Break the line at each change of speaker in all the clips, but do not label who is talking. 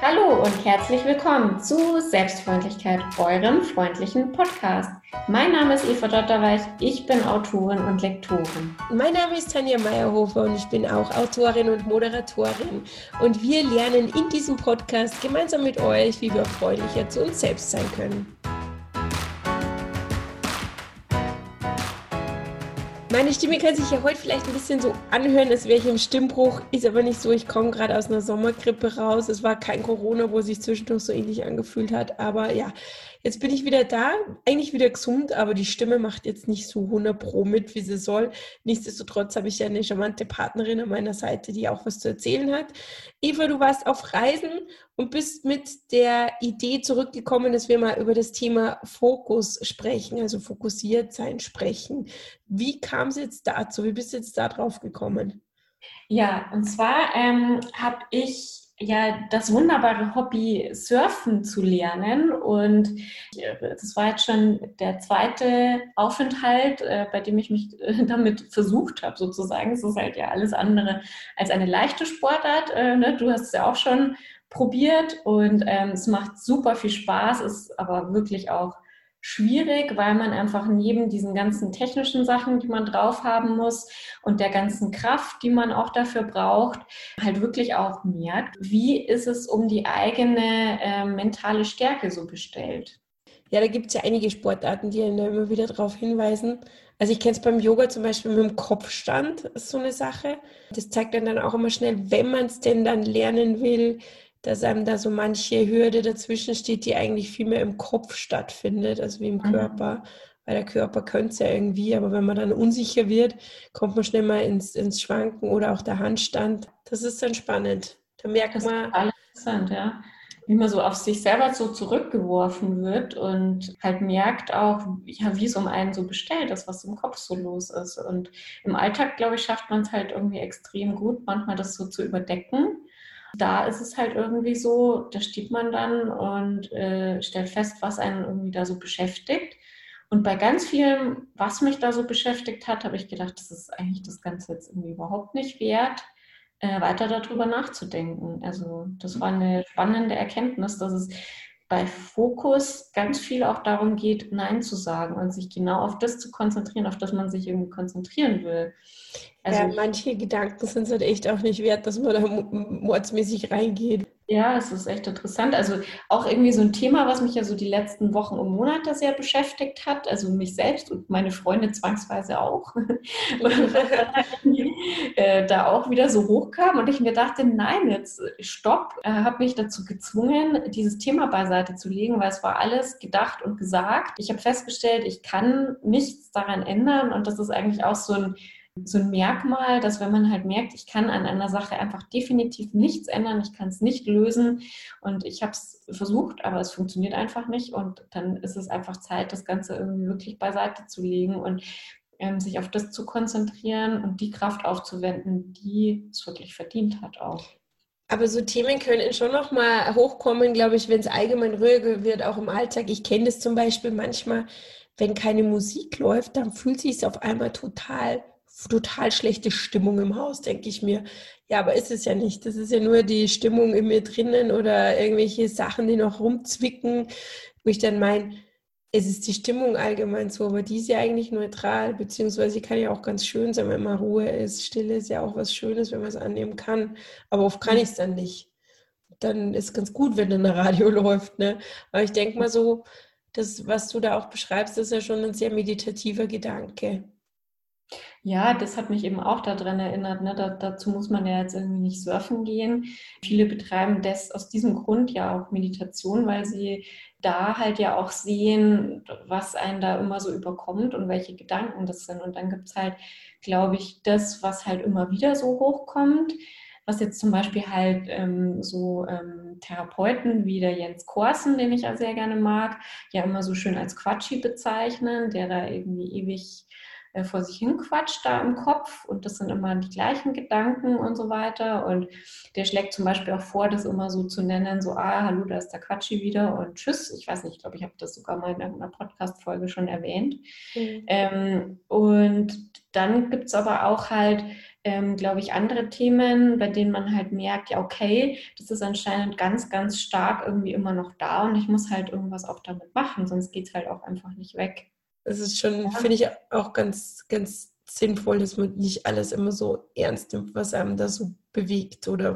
Hallo und herzlich willkommen zu Selbstfreundlichkeit, eurem freundlichen Podcast. Mein Name ist Eva Dotterweich, ich bin Autorin und Lektorin.
Mein Name ist Tanja Meyerhofer und ich bin auch Autorin und Moderatorin. Und wir lernen in diesem Podcast gemeinsam mit euch, wie wir freundlicher zu uns selbst sein können. Meine Stimme kann sich ja heute vielleicht ein bisschen so anhören, als wäre ich im Stimmbruch. Ist aber nicht so. Ich komme gerade aus einer Sommergrippe raus. Es war kein Corona, wo sich zwischendurch so ähnlich angefühlt hat. Aber ja, Jetzt bin ich wieder da, eigentlich wieder gesund, aber die Stimme macht jetzt nicht so 100 Pro mit, wie sie soll. Nichtsdestotrotz habe ich ja eine charmante Partnerin an meiner Seite, die auch was zu erzählen hat. Eva, du warst auf Reisen und bist mit der Idee zurückgekommen, dass wir mal über das Thema Fokus sprechen, also fokussiert sein sprechen. Wie kam es jetzt dazu? Wie bist du jetzt da drauf gekommen?
Ja, und zwar ähm, habe ich ja das wunderbare Hobby Surfen zu lernen. Und das war jetzt schon der zweite Aufenthalt, äh, bei dem ich mich äh, damit versucht habe, sozusagen. Es ist halt ja alles andere als eine leichte Sportart. Äh, ne? Du hast es ja auch schon probiert und ähm, es macht super viel Spaß, ist aber wirklich auch schwierig, weil man einfach neben diesen ganzen technischen Sachen, die man drauf haben muss und der ganzen Kraft, die man auch dafür braucht, halt wirklich auch merkt, wie ist es um die eigene äh, mentale Stärke so bestellt.
Ja, da gibt es ja einige Sportarten, die da immer wieder darauf hinweisen. Also ich kenne es beim Yoga zum Beispiel mit dem Kopfstand, ist so eine Sache. Das zeigt dann, dann auch immer schnell, wenn man es denn dann lernen will, dass einem da so manche Hürde dazwischen steht, die eigentlich viel mehr im Kopf stattfindet, als wie im mhm. Körper. Weil der Körper könnte es ja irgendwie, aber wenn man dann unsicher wird, kommt man schnell mal ins, ins Schwanken oder auch der Handstand. Das ist dann spannend. Da merkt
das
man.
Ist interessant, ja. Wie man so auf sich selber so zurückgeworfen wird und halt merkt auch, ja, wie es um einen so bestellt ist, was im Kopf so los ist. Und im Alltag, glaube ich, schafft man es halt irgendwie extrem gut, manchmal das so zu überdecken da ist es halt irgendwie so, da steht man dann und äh, stellt fest, was einen irgendwie da so beschäftigt. Und bei ganz vielem, was mich da so beschäftigt hat, habe ich gedacht, das ist eigentlich das Ganze jetzt irgendwie überhaupt nicht wert, äh, weiter darüber nachzudenken. Also das war eine spannende Erkenntnis, dass es bei Fokus ganz viel auch darum geht, Nein zu sagen und sich genau auf das zu konzentrieren, auf das man sich irgendwie konzentrieren will.
Also, ja, manche Gedanken sind es halt echt auch nicht wert, dass man da mordsmäßig reingeht.
Ja, es ist echt interessant. Also auch irgendwie so ein Thema, was mich ja so die letzten Wochen und Monate sehr beschäftigt hat. Also mich selbst und meine Freunde zwangsweise auch. Äh, da auch wieder so hochkam und ich mir dachte, nein, jetzt stopp. Äh, habe mich dazu gezwungen, dieses Thema beiseite zu legen, weil es war alles gedacht und gesagt. Ich habe festgestellt, ich kann nichts daran ändern und das ist eigentlich auch so ein so ein Merkmal, dass wenn man halt merkt, ich kann an einer Sache einfach definitiv nichts ändern, ich kann es nicht lösen und ich habe es versucht, aber es funktioniert einfach nicht und dann ist es einfach Zeit, das Ganze irgendwie wirklich beiseite zu legen und ähm, sich auf das zu konzentrieren und die Kraft aufzuwenden, die es wirklich verdient hat auch.
Aber so Themen können schon noch mal hochkommen, glaube ich, wenn es allgemein ruhiger wird, auch im Alltag. Ich kenne das zum Beispiel manchmal, wenn keine Musik läuft, dann fühlt sich es auf einmal total total schlechte Stimmung im Haus, denke ich mir. Ja, aber ist es ja nicht. Das ist ja nur die Stimmung in mir drinnen oder irgendwelche Sachen, die noch rumzwicken, wo ich dann meine, es ist die Stimmung allgemein so, aber die ist ja eigentlich neutral, beziehungsweise kann ja auch ganz schön sein, wenn mal Ruhe ist. Stille ist ja auch was Schönes, wenn man es annehmen kann. Aber oft kann ich es dann nicht. Dann ist ganz gut, wenn dann ein Radio läuft. Ne? Aber ich denke mal so, das, was du da auch beschreibst, ist ja schon ein sehr meditativer Gedanke.
Ja, das hat mich eben auch daran erinnert. Ne? Da, dazu muss man ja jetzt irgendwie nicht surfen gehen. Viele betreiben das aus diesem Grund ja auch Meditation, weil sie da halt ja auch sehen, was einen da immer so überkommt und welche Gedanken das sind. Und dann gibt es halt, glaube ich, das, was halt immer wieder so hochkommt was jetzt zum Beispiel halt ähm, so ähm, Therapeuten wie der Jens Korsen, den ich ja sehr gerne mag, ja immer so schön als Quatschi bezeichnen, der da irgendwie ewig äh, vor sich hin quatscht da im Kopf und das sind immer die gleichen Gedanken und so weiter. Und der schlägt zum Beispiel auch vor, das immer so zu nennen, so, ah, hallo, da ist der Quatschi wieder und tschüss. Ich weiß nicht, ich glaube, ich habe das sogar mal in einer Podcast-Folge schon erwähnt. Mhm. Ähm, und dann gibt es aber auch halt, ähm, glaube ich, andere Themen, bei denen man halt merkt, ja, okay, das ist anscheinend ganz, ganz stark irgendwie immer noch da und ich muss halt irgendwas auch damit machen, sonst geht es halt auch einfach nicht weg.
Das ist schon, ja. finde ich, auch ganz, ganz sinnvoll, dass man nicht alles immer so ernst nimmt, was einem da so bewegt oder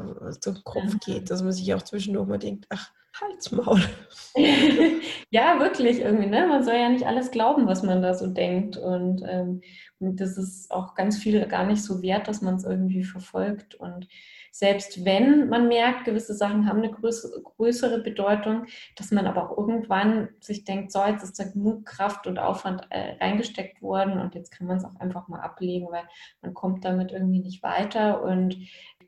im Kopf geht, dass man sich auch zwischendurch mal denkt, ach, halt's Maul.
ja, wirklich irgendwie, ne? Man soll ja nicht alles glauben, was man da so denkt. Und, ähm, und das ist auch ganz viel gar nicht so wert, dass man es irgendwie verfolgt. Und selbst wenn man merkt, gewisse Sachen haben eine größere, größere Bedeutung, dass man aber auch irgendwann sich denkt, so, jetzt ist da genug Kraft und Aufwand äh, reingesteckt worden und jetzt kann man es auch einfach mal ablegen, weil man kommt damit irgendwie nicht weiter und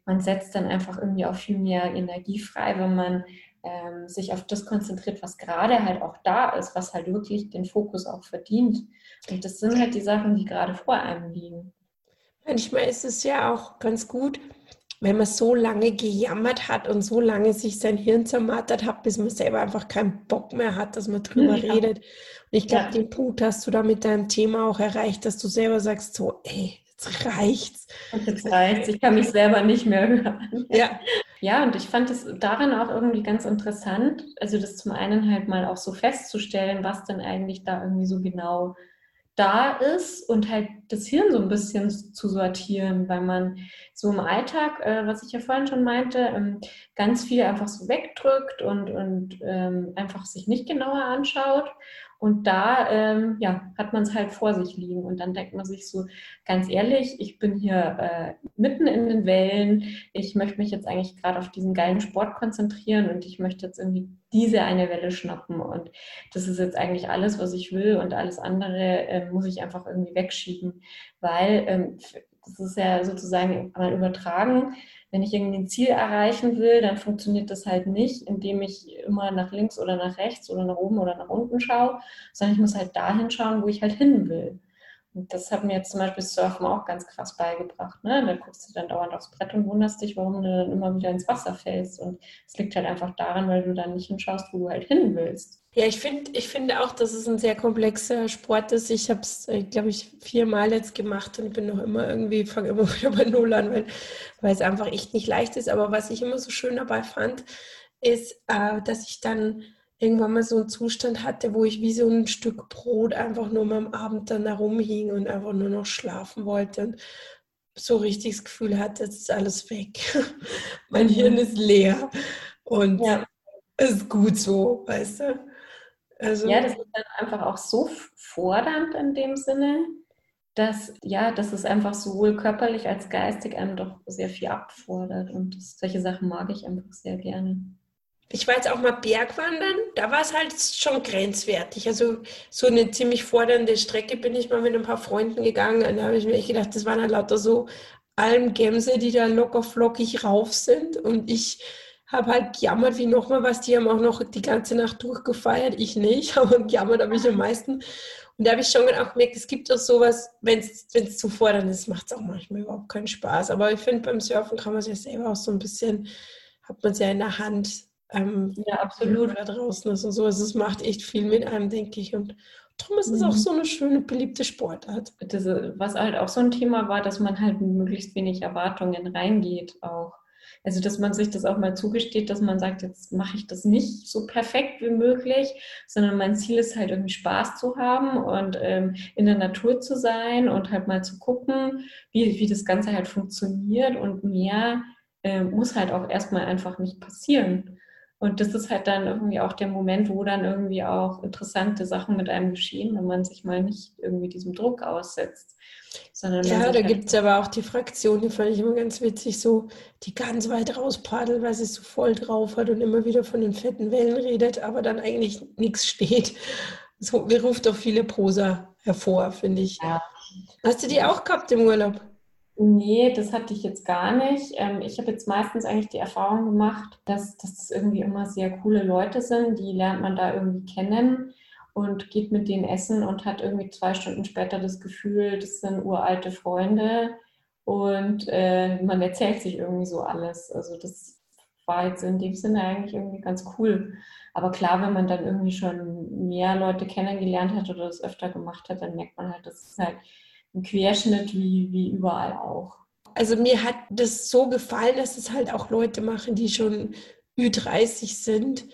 man setzt dann einfach irgendwie auch viel mehr Energie frei, wenn man ähm, sich auf das konzentriert, was gerade halt auch da ist, was halt wirklich den Fokus auch verdient. Und das sind halt die Sachen, die gerade vor einem liegen.
Manchmal ist es ja auch ganz gut, wenn man so lange gejammert hat und so lange sich sein Hirn zermartert hat, bis man selber einfach keinen Bock mehr hat, dass man drüber ja. redet. Und ich glaube, ja. den Punkt hast du da mit deinem Thema auch erreicht, dass du selber sagst, so, ey, jetzt reicht's.
Und jetzt reicht's. Ich kann mich selber nicht mehr hören. Ja. Ja, und ich fand es daran auch irgendwie ganz interessant, also das zum einen halt mal auch so festzustellen, was denn eigentlich da irgendwie so genau da ist und halt das Hirn so ein bisschen zu sortieren, weil man so im Alltag, äh, was ich ja vorhin schon meinte, ähm, ganz viel einfach so wegdrückt und, und ähm, einfach sich nicht genauer anschaut. Und da ähm, ja, hat man es halt vor sich liegen. Und dann denkt man sich so, ganz ehrlich, ich bin hier äh, mitten in den Wellen. Ich möchte mich jetzt eigentlich gerade auf diesen geilen Sport konzentrieren und ich möchte jetzt irgendwie diese eine Welle schnappen. Und das ist jetzt eigentlich alles, was ich will. Und alles andere äh, muss ich einfach irgendwie wegschieben. Weil ähm, das ist ja sozusagen mal übertragen wenn ich irgendwie ein Ziel erreichen will, dann funktioniert das halt nicht, indem ich immer nach links oder nach rechts oder nach oben oder nach unten schaue, sondern ich muss halt dahin schauen, wo ich halt hin will. Und das hat mir jetzt zum Beispiel Surfen auch ganz krass beigebracht. Ne? Da guckst du dann dauernd aufs Brett und wunderst dich, warum du dann immer wieder ins Wasser fällst. Und es liegt halt einfach daran, weil du dann nicht hinschaust, wo du halt hin willst.
Ja, ich, find, ich finde auch, dass es ein sehr komplexer Sport ist. Ich habe es, äh, glaube ich, viermal jetzt gemacht und bin noch immer irgendwie, fange immer wieder bei Null an, weil, weil es einfach echt nicht leicht ist. Aber was ich immer so schön dabei fand, ist, äh, dass ich dann irgendwann mal so einen Zustand hatte, wo ich wie so ein Stück Brot einfach nur mal am Abend dann herumhing und einfach nur noch schlafen wollte und so richtig das Gefühl hatte, jetzt ist alles weg. mein Hirn ist leer und ja. es ist gut so, weißt du?
Also, ja, das ist dann einfach auch so fordernd in dem Sinne, dass, ja, dass es einfach sowohl körperlich als geistig einem doch sehr viel abfordert. Und solche Sachen mag ich einfach sehr gerne.
Ich war jetzt auch mal Bergwandern, da war es halt schon grenzwertig. Also so eine ziemlich fordernde Strecke bin ich mal mit ein paar Freunden gegangen. Und da habe ich mir echt gedacht, das waren halt lauter so Almgämse, die da locker flockig rauf sind. Und ich habe halt gejammert wie nochmal was, die haben auch noch die ganze Nacht durchgefeiert, ich nicht, aber gejammert habe ich am meisten. Und da habe ich schon auch gemerkt, es gibt auch sowas, wenn es zu fordern ist, macht es auch manchmal überhaupt keinen Spaß. Aber ich finde, beim Surfen kann man es ja selber auch so ein bisschen, hat man es ja in der Hand, ähm, ja, absolut. da draußen ist und so. Also es macht echt viel mit einem, denke ich. Und darum ist es mhm. auch so eine schöne, beliebte Sportart.
Was halt auch so ein Thema war, dass man halt mit möglichst wenig Erwartungen reingeht auch. Also, dass man sich das auch mal zugesteht, dass man sagt, jetzt mache ich das nicht so perfekt wie möglich, sondern mein Ziel ist halt irgendwie Spaß zu haben und ähm, in der Natur zu sein und halt mal zu gucken, wie, wie das Ganze halt funktioniert und mehr äh, muss halt auch erstmal einfach nicht passieren. Und das ist halt dann irgendwie auch der Moment, wo dann irgendwie auch interessante Sachen mit einem geschehen, wenn man sich mal nicht irgendwie diesem Druck aussetzt.
Sondern ja, da halt gibt es aber auch die Fraktion, die fand ich immer ganz witzig, so, die ganz weit rauspaddelt, weil sie es so voll drauf hat und immer wieder von den fetten Wellen redet, aber dann eigentlich nichts steht. Das ruft auch viele Prosa hervor, finde ich. Ja. Hast du die auch gehabt im Urlaub?
Nee, das hatte ich jetzt gar nicht. Ähm, ich habe jetzt meistens eigentlich die Erfahrung gemacht, dass, dass das irgendwie immer sehr coole Leute sind, die lernt man da irgendwie kennen. und geht mit denen essen und hat irgendwie zwei Stunden später das Gefühl, das sind uralte Freunde und äh, man erzählt sich irgendwie so alles. Also das war jetzt in dem Sinne eigentlich irgendwie ganz cool. Aber klar, wenn man dann irgendwie schon mehr Leute kennengelernt hat oder das öfter gemacht hat, dann merkt man halt, das ist halt ein Querschnitt wie, wie überall auch.
Also mir hat das so gefallen, dass es halt auch Leute machen, die schon Ü30 sind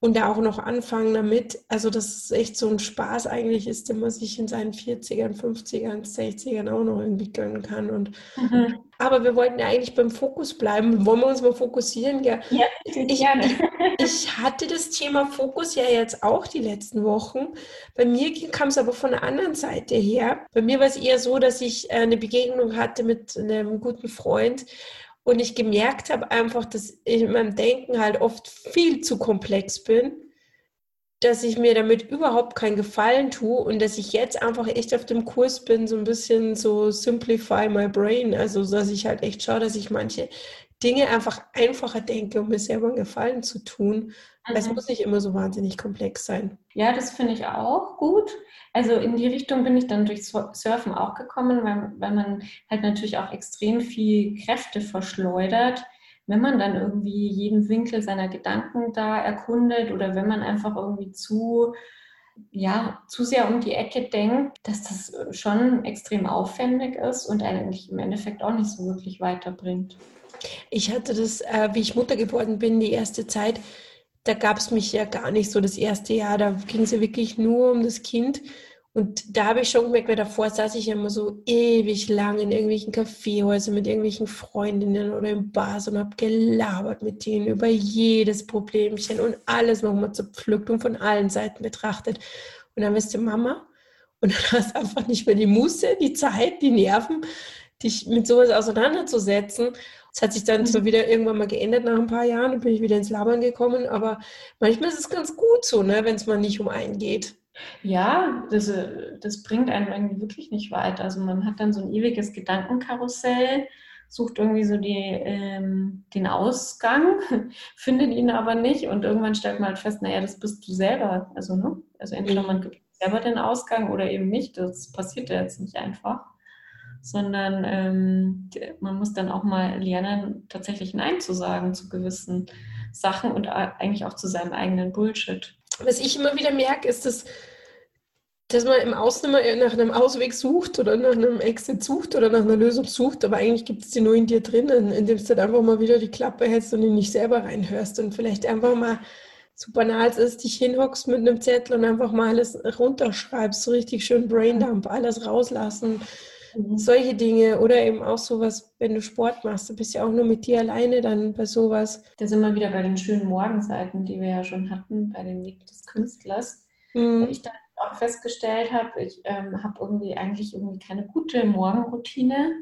und da auch noch anfangen damit. Also, dass es echt so ein Spaß eigentlich ist, den man sich in seinen 40ern, 50ern, 60ern auch noch entwickeln kann. Und, mhm. Aber wir wollten ja eigentlich beim Fokus bleiben. Wollen wir uns mal fokussieren? Ja,
ja ich,
ich hatte das Thema Fokus ja jetzt auch die letzten Wochen. Bei mir kam es aber von der anderen Seite her. Bei mir war es eher so, dass ich eine Begegnung hatte mit einem guten Freund und ich gemerkt habe einfach, dass ich in meinem Denken halt oft viel zu komplex bin, dass ich mir damit überhaupt keinen Gefallen tue und dass ich jetzt einfach echt auf dem Kurs bin, so ein bisschen so simplify my brain. Also, dass ich halt echt schaue, dass ich manche Dinge einfach einfacher denke, um mir selber einen Gefallen zu tun. Mhm. Es muss nicht immer so wahnsinnig komplex sein.
Ja, das finde ich auch gut. Also in die Richtung bin ich dann durch Surfen auch gekommen, weil, weil man halt natürlich auch extrem viel Kräfte verschleudert, wenn man dann irgendwie jeden Winkel seiner Gedanken da erkundet oder wenn man einfach irgendwie zu, ja, zu sehr um die Ecke denkt, dass das schon extrem aufwendig ist und eigentlich im Endeffekt auch nicht so wirklich weiterbringt.
Ich hatte das, äh, wie ich Mutter geworden bin, die erste Zeit, da gab es mich ja gar nicht so das erste Jahr. Da ging es ja wirklich nur um das Kind. Und da habe ich schon gemerkt, weil davor saß ich ja immer so ewig lang in irgendwelchen Kaffeehäusern mit irgendwelchen Freundinnen oder im Bars und habe gelabert mit denen über jedes Problemchen und alles nochmal zerpflückt und von allen Seiten betrachtet. Und dann bist du Mama und dann hast du einfach nicht mehr die Muße, die Zeit, die Nerven, dich mit sowas auseinanderzusetzen. Das hat sich dann so mhm. wieder irgendwann mal geändert nach ein paar Jahren. Dann bin ich wieder ins Labern gekommen. Aber manchmal ist es ganz gut so, ne, wenn es mal nicht um einen geht.
Ja, das, das bringt einen irgendwie wirklich nicht weiter. Also man hat dann so ein ewiges Gedankenkarussell, sucht irgendwie so die, ähm, den Ausgang, findet ihn aber nicht und irgendwann stellt man halt fest, naja, das bist du selber. Also, ne? also entweder man gibt selber den Ausgang oder eben nicht. Das passiert ja jetzt nicht einfach sondern ähm, man muss dann auch mal lernen, tatsächlich Nein zu sagen zu gewissen Sachen und eigentlich auch zu seinem eigenen Bullshit.
Was ich immer wieder merke, ist, dass, dass man im Außen immer nach einem Ausweg sucht oder nach einem Exit sucht oder nach einer Lösung sucht, aber eigentlich gibt es die nur in dir drinnen, indem du dann einfach mal wieder die Klappe hältst und in dich selber reinhörst und vielleicht einfach mal so banal es ist, dich hinhockst mit einem Zettel und einfach mal alles runterschreibst, so richtig schön Braindump, alles rauslassen Mhm. Solche Dinge oder eben auch sowas, wenn du Sport machst, du bist ja auch nur mit dir alleine dann bei sowas.
Da sind wir wieder bei den schönen Morgenseiten, die wir ja schon hatten, bei dem Weg des Künstlers. Mhm. Ich dann auch festgestellt habe, ich ähm, habe irgendwie eigentlich irgendwie keine gute Morgenroutine.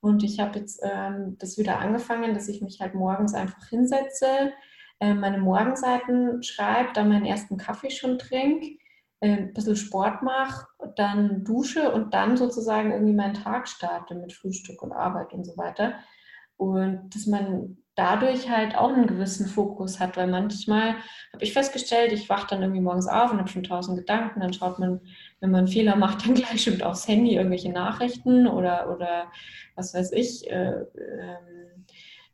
Und ich habe jetzt ähm, das wieder angefangen, dass ich mich halt morgens einfach hinsetze, äh, meine Morgenseiten schreibe, dann meinen ersten Kaffee schon trinke äh, ein bisschen Sport mache, dann dusche und dann sozusagen irgendwie meinen Tag starte mit Frühstück und Arbeit und so weiter. Und dass man dadurch halt auch einen gewissen Fokus hat, weil manchmal habe ich festgestellt, ich wache dann irgendwie morgens auf und habe schon tausend Gedanken, dann schaut man, wenn man einen Fehler macht, dann gleich schon aufs Handy irgendwelche Nachrichten oder, oder was weiß ich, äh, äh,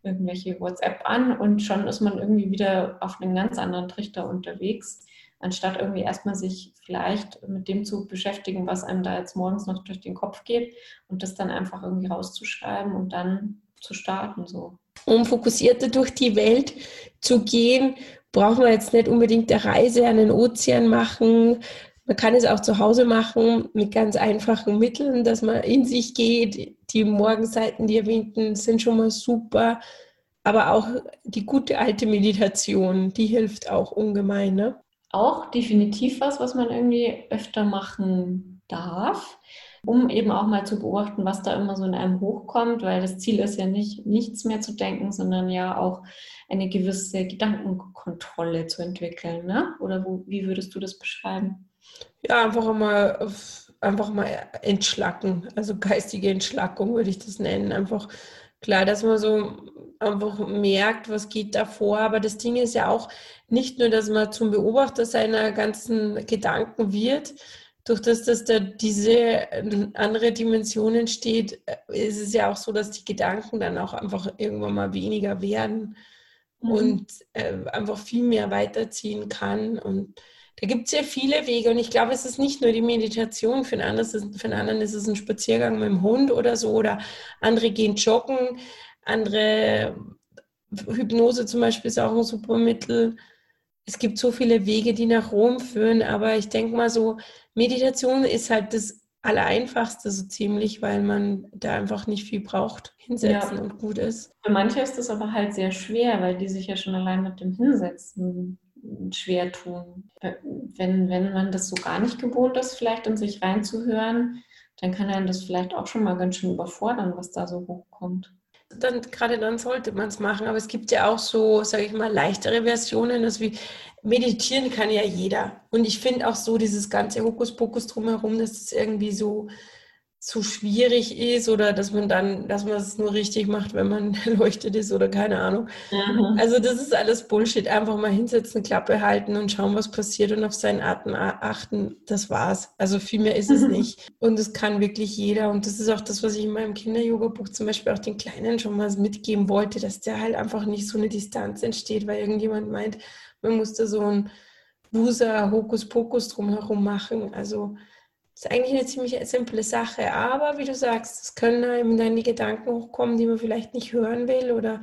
irgendwelche WhatsApp an und schon ist man irgendwie wieder auf einem ganz anderen Trichter unterwegs anstatt irgendwie erstmal sich vielleicht mit dem zu beschäftigen, was einem da jetzt morgens noch durch den Kopf geht und das dann einfach irgendwie rauszuschreiben und dann zu starten so.
Um fokussierter durch die Welt zu gehen, brauchen wir jetzt nicht unbedingt eine Reise an den Ozean machen. Man kann es auch zu Hause machen mit ganz einfachen Mitteln, dass man in sich geht. Die Morgenseiten, die erwähnten, sind schon mal super. Aber auch die gute alte Meditation, die hilft auch ungemein. Ne?
auch definitiv was, was man irgendwie öfter machen darf, um eben auch mal zu beobachten, was da immer so in einem hochkommt, weil das Ziel ist ja nicht, nichts mehr zu denken, sondern ja auch eine gewisse Gedankenkontrolle zu entwickeln. Ne? Oder wo, wie würdest du das beschreiben?
Ja, einfach mal, einfach mal entschlacken, also geistige Entschlackung würde ich das nennen. Einfach klar, dass man so einfach merkt, was geht da vor. Aber das Ding ist ja auch nicht nur, dass man zum Beobachter seiner ganzen Gedanken wird, durch das, dass da diese andere Dimension entsteht, ist es ja auch so, dass die Gedanken dann auch einfach irgendwann mal weniger werden mhm. und äh, einfach viel mehr weiterziehen kann. Und da gibt es ja viele Wege. Und ich glaube, es ist nicht nur die Meditation, für einen, anderen, für einen anderen ist es ein Spaziergang mit dem Hund oder so. Oder andere gehen joggen, andere Hypnose zum Beispiel ist auch ein super Mittel es gibt so viele Wege, die nach Rom führen, aber ich denke mal so, Meditation ist halt das Allereinfachste so ziemlich, weil man da einfach nicht viel braucht, hinsetzen ja. und gut ist.
Für manche ist das aber halt sehr schwer, weil die sich ja schon allein mit dem Hinsetzen schwer tun. Wenn, wenn man das so gar nicht gewohnt ist, vielleicht in sich reinzuhören, dann kann einen das vielleicht auch schon mal ganz schön überfordern, was da so hochkommt
dann gerade dann sollte man es machen. Aber es gibt ja auch so, sage ich mal, leichtere Versionen. Also wie meditieren kann ja jeder. Und ich finde auch so dieses ganze Hokuspokus drumherum, dass es irgendwie so zu schwierig ist oder dass man dann, dass man es nur richtig macht, wenn man leuchtet ist oder keine Ahnung. Mhm. Also das ist alles Bullshit. Einfach mal hinsetzen, Klappe halten und schauen, was passiert und auf seinen Atem achten. Das war's. Also viel mehr ist es mhm. nicht. Und das kann wirklich jeder. Und das ist auch das, was ich in meinem Kinder-Yoga-Buch zum Beispiel auch den Kleinen schon mal mitgeben wollte, dass der halt einfach nicht so eine Distanz entsteht, weil irgendjemand meint, man muss da so ein Loser Hokuspokus drumherum machen. Also ist eigentlich eine ziemlich simple Sache. Aber wie du sagst, es können einem dann die Gedanken hochkommen, die man vielleicht nicht hören will oder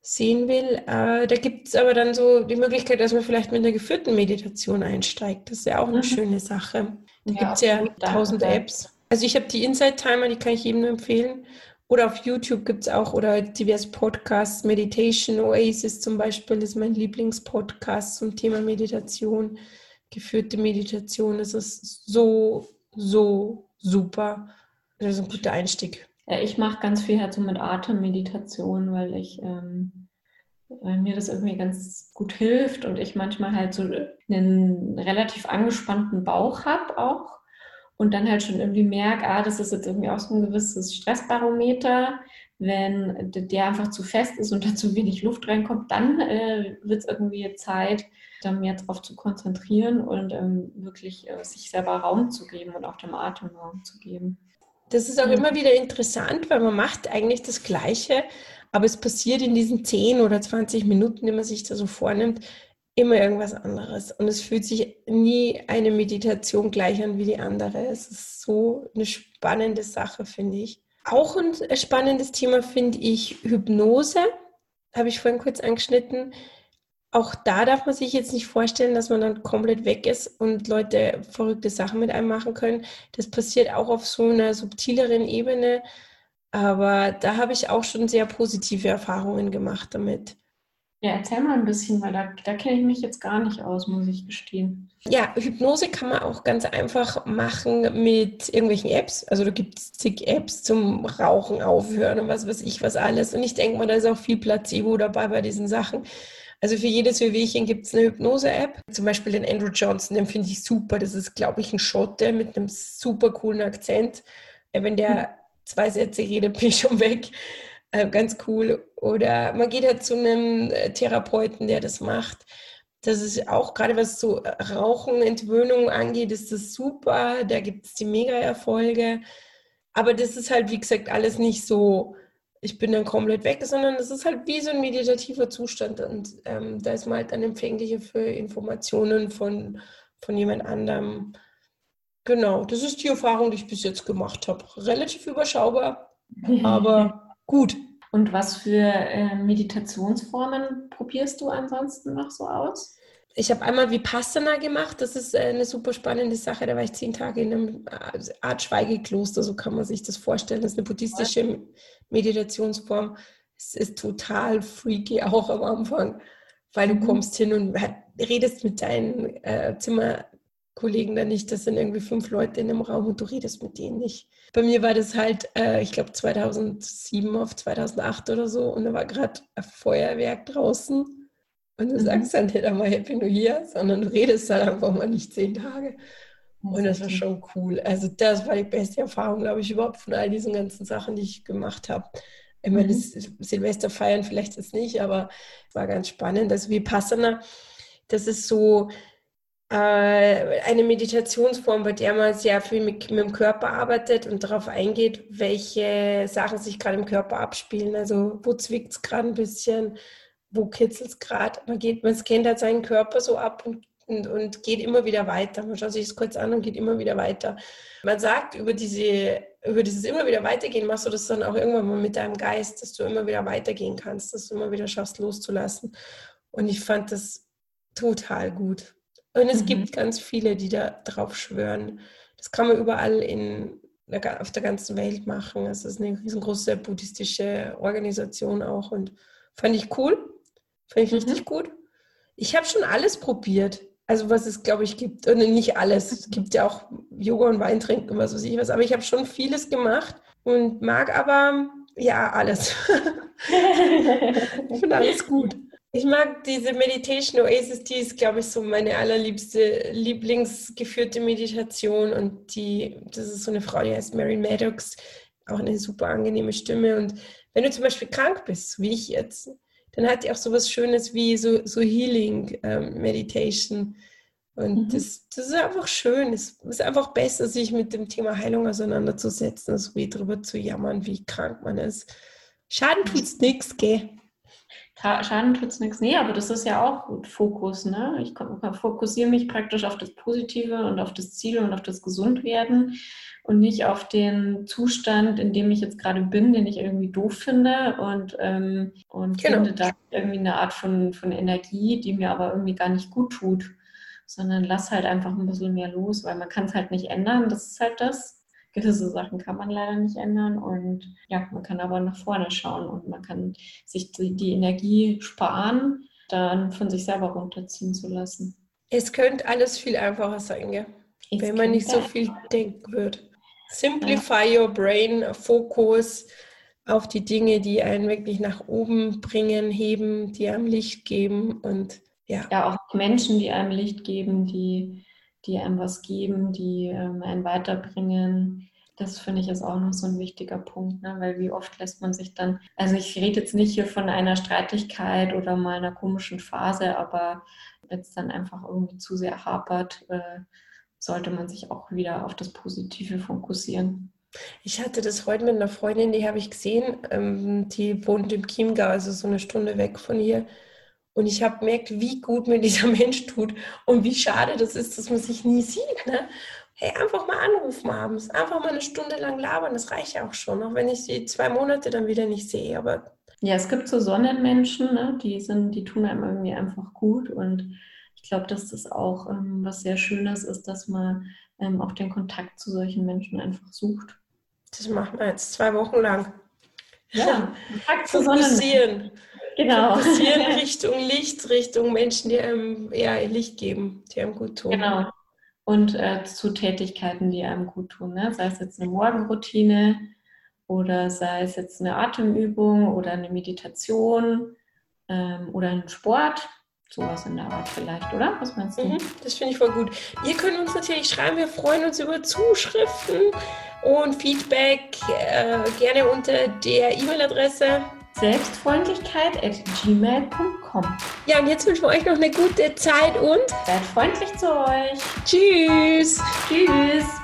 sehen will. Äh, da gibt es aber dann so die Möglichkeit, dass man vielleicht mit einer geführten Meditation einsteigt. Das ist ja auch eine mhm. schöne Sache. Da ja, gibt es ja tausend Apps. Also ich habe die Inside Timer, die kann ich jedem nur empfehlen. Oder auf YouTube gibt es auch oder diverse Podcasts. Meditation Oasis zum Beispiel ist mein Lieblingspodcast zum Thema Meditation geführte Meditation. Es ist so, so super. Das ist ein guter Einstieg.
Ja, ich mache ganz viel halt so mit Atemmeditation, weil ich ähm, weil mir das irgendwie ganz gut hilft und ich manchmal halt so einen relativ angespannten Bauch habe auch und dann halt schon irgendwie merke, ah, das ist jetzt irgendwie auch so ein gewisses Stressbarometer. Wenn der einfach zu fest ist und da zu wenig Luft reinkommt, dann äh, wird es irgendwie Zeit, da mehr darauf zu konzentrieren und ähm, wirklich äh, sich selber Raum zu geben und auch dem Atem Raum zu geben.
Das ist auch ja. immer wieder interessant, weil man macht eigentlich das Gleiche, aber es passiert in diesen 10 oder 20 Minuten, die man sich da so vornimmt, immer irgendwas anderes. Und es fühlt sich nie eine Meditation gleich an wie die andere. Es ist so eine spannende Sache, finde ich. Auch ein spannendes Thema finde ich Hypnose. Habe ich vorhin kurz angeschnitten auch da darf man sich jetzt nicht vorstellen, dass man dann komplett weg ist und Leute verrückte Sachen mit einem machen können. Das passiert auch auf so einer subtileren Ebene. Aber da habe ich auch schon sehr positive Erfahrungen gemacht damit.
Ja, erzähl mal ein bisschen, weil da, da kenne ich mich jetzt gar nicht aus, muss ich gestehen.
Ja, Hypnose kann man auch ganz einfach machen mit irgendwelchen Apps. Also da gibt es zig Apps zum Rauchen aufhören und was weiß ich was alles. Und ich denke mal, da ist auch viel Placebo dabei bei diesen Sachen. Also für jedes Wehwehchen gibt es eine Hypnose-App. Zum Beispiel den Andrew Johnson, den finde ich super. Das ist, glaube ich, ein Schotte mit einem super coolen Akzent. Äh, wenn der hm. zwei Sätze redet, bin ich schon weg. Äh, ganz cool. Oder man geht halt zu einem äh, Therapeuten, der das macht. Das ist auch gerade was so Rauchen, Entwöhnung angeht, ist das super. Da gibt es die Mega-Erfolge. Aber das ist halt, wie gesagt, alles nicht so ich bin dann komplett weg, sondern es ist halt wie so ein meditativer Zustand und ähm, da ist man halt dann empfänglicher für Informationen von, von jemand anderem. Genau, das ist die Erfahrung, die ich bis jetzt gemacht habe. Relativ überschaubar, aber gut.
Und was für äh, Meditationsformen probierst du ansonsten noch so aus?
Ich habe einmal Vipassana gemacht. Das ist äh, eine super spannende Sache. Da war ich zehn Tage in einem äh, Art Schweigekloster, so kann man sich das vorstellen. Das ist eine buddhistische Meditationsform. Es ist total freaky auch am Anfang, weil du mhm. kommst hin und redest mit deinen äh, Zimmerkollegen da nicht. Das sind irgendwie fünf Leute in einem Raum und du redest mit denen nicht. Bei mir war das halt, äh, ich glaube, 2007 auf 2008 oder so und da war gerade ein Feuerwerk draußen und du mhm. sagst dann nicht einmal Happy New Year, sondern du redest dann einfach mal nicht zehn Tage. Und das war schon cool. Also das war die beste Erfahrung, glaube ich, überhaupt von all diesen ganzen Sachen, die ich gemacht habe. Ich meine, das Silvester feiern vielleicht jetzt nicht, aber es war ganz spannend. Also Vipassana, das ist so äh, eine Meditationsform, bei der man sehr viel mit, mit dem Körper arbeitet und darauf eingeht, welche Sachen sich gerade im Körper abspielen. Also wo zwickt es gerade ein bisschen, wo kitzelt es gerade. Man, geht, man scannt halt seinen Körper so ab und, und, und geht immer wieder weiter. Man schaut sich das kurz an und geht immer wieder weiter. Man sagt, über, diese, über dieses immer wieder weitergehen machst du das dann auch irgendwann mal mit deinem Geist, dass du immer wieder weitergehen kannst, dass du immer wieder schaffst, loszulassen. Und ich fand das total gut. Und es mhm. gibt ganz viele, die da drauf schwören. Das kann man überall in, auf der ganzen Welt machen. Es ist eine riesengroße buddhistische Organisation auch und fand ich cool. Fand ich mhm. richtig gut. Ich habe schon alles probiert. Also was es, glaube ich, gibt. Und nicht alles. Es gibt ja auch Yoga und Weintrinken und was weiß ich was. Aber ich habe schon vieles gemacht und mag aber ja alles. ich finde alles gut. Ich mag diese Meditation Oasis, die ist, glaube ich, so meine allerliebste, lieblingsgeführte Meditation. Und die, das ist so eine Frau, die heißt Mary Maddox, auch eine super angenehme Stimme. Und wenn du zum Beispiel krank bist, wie ich jetzt, dann hat die auch so was Schönes wie so, so Healing ähm, Meditation. Und mhm. das, das ist einfach schön. Es ist einfach besser, sich mit dem Thema Heilung auseinanderzusetzen, als wie darüber zu jammern, wie krank man ist. Schaden tut's nichts, gell?
Schaden tut's nichts. Nee, aber das ist ja auch gut Fokus. Ne? Ich fokussiere mich praktisch auf das Positive und auf das Ziel und auf das Gesundwerden und nicht auf den Zustand, in dem ich jetzt gerade bin, den ich irgendwie doof finde und, ähm, und genau. finde da irgendwie eine Art von, von Energie, die mir aber irgendwie gar nicht gut tut, sondern lass halt einfach ein bisschen mehr los, weil man kann es halt nicht ändern. Das ist halt das gewisse Sachen kann man leider nicht ändern und ja, man kann aber nach vorne schauen und man kann sich die, die Energie sparen, dann von sich selber runterziehen zu lassen.
Es könnte alles viel einfacher sein, gell? wenn man nicht so viel denken würde. Simplify ja. your brain, Fokus auf die Dinge, die einen wirklich nach oben bringen, heben, die einem Licht geben und ja.
Ja, auch Menschen, die einem Licht geben, die die einem was geben, die ähm, einen weiterbringen. Das finde ich ist auch noch so ein wichtiger Punkt, ne? weil wie oft lässt man sich dann, also ich rede jetzt nicht hier von einer Streitigkeit oder mal einer komischen Phase, aber wenn es dann einfach irgendwie zu sehr hapert, äh, sollte man sich auch wieder auf das Positive fokussieren.
Ich hatte das heute mit einer Freundin, die habe ich gesehen, ähm, die wohnt im Chiemgau, also so eine Stunde weg von hier. Und ich habe gemerkt, wie gut mir dieser Mensch tut und wie schade das ist, dass man sich nie sieht. Ne? Hey, einfach mal anrufen abends, einfach mal eine Stunde lang labern, das reicht ja auch schon, auch wenn ich sie zwei Monate dann wieder nicht sehe. Aber
ja, es gibt so Sonnenmenschen, ne? die sind, die tun einem irgendwie einfach gut und ich glaube, dass das auch ähm, was sehr Schönes ist, dass man ähm, auch den Kontakt zu solchen Menschen einfach sucht.
Das machen wir jetzt zwei Wochen lang.
Ja,
Kontakt zu Sonnenmenschen. Genau. Fokussieren Richtung Licht, Richtung Menschen, die einem eher Licht geben, die einem gut tun.
Genau. Und äh, zu Tätigkeiten, die einem gut tun. Ne? Sei es jetzt eine Morgenroutine oder sei es jetzt eine Atemübung oder eine Meditation ähm, oder ein Sport. Sowas in der Art vielleicht, oder? Was meinst du? Mhm,
das finde ich voll gut. Ihr könnt uns natürlich schreiben, wir freuen uns über Zuschriften und Feedback äh, gerne unter der E-Mail-Adresse
selbstfreundlichkeit at gmail.com.
Ja, und jetzt wünschen wir euch noch eine gute Zeit und
seid freundlich zu euch.
Tschüss.
Tschüss.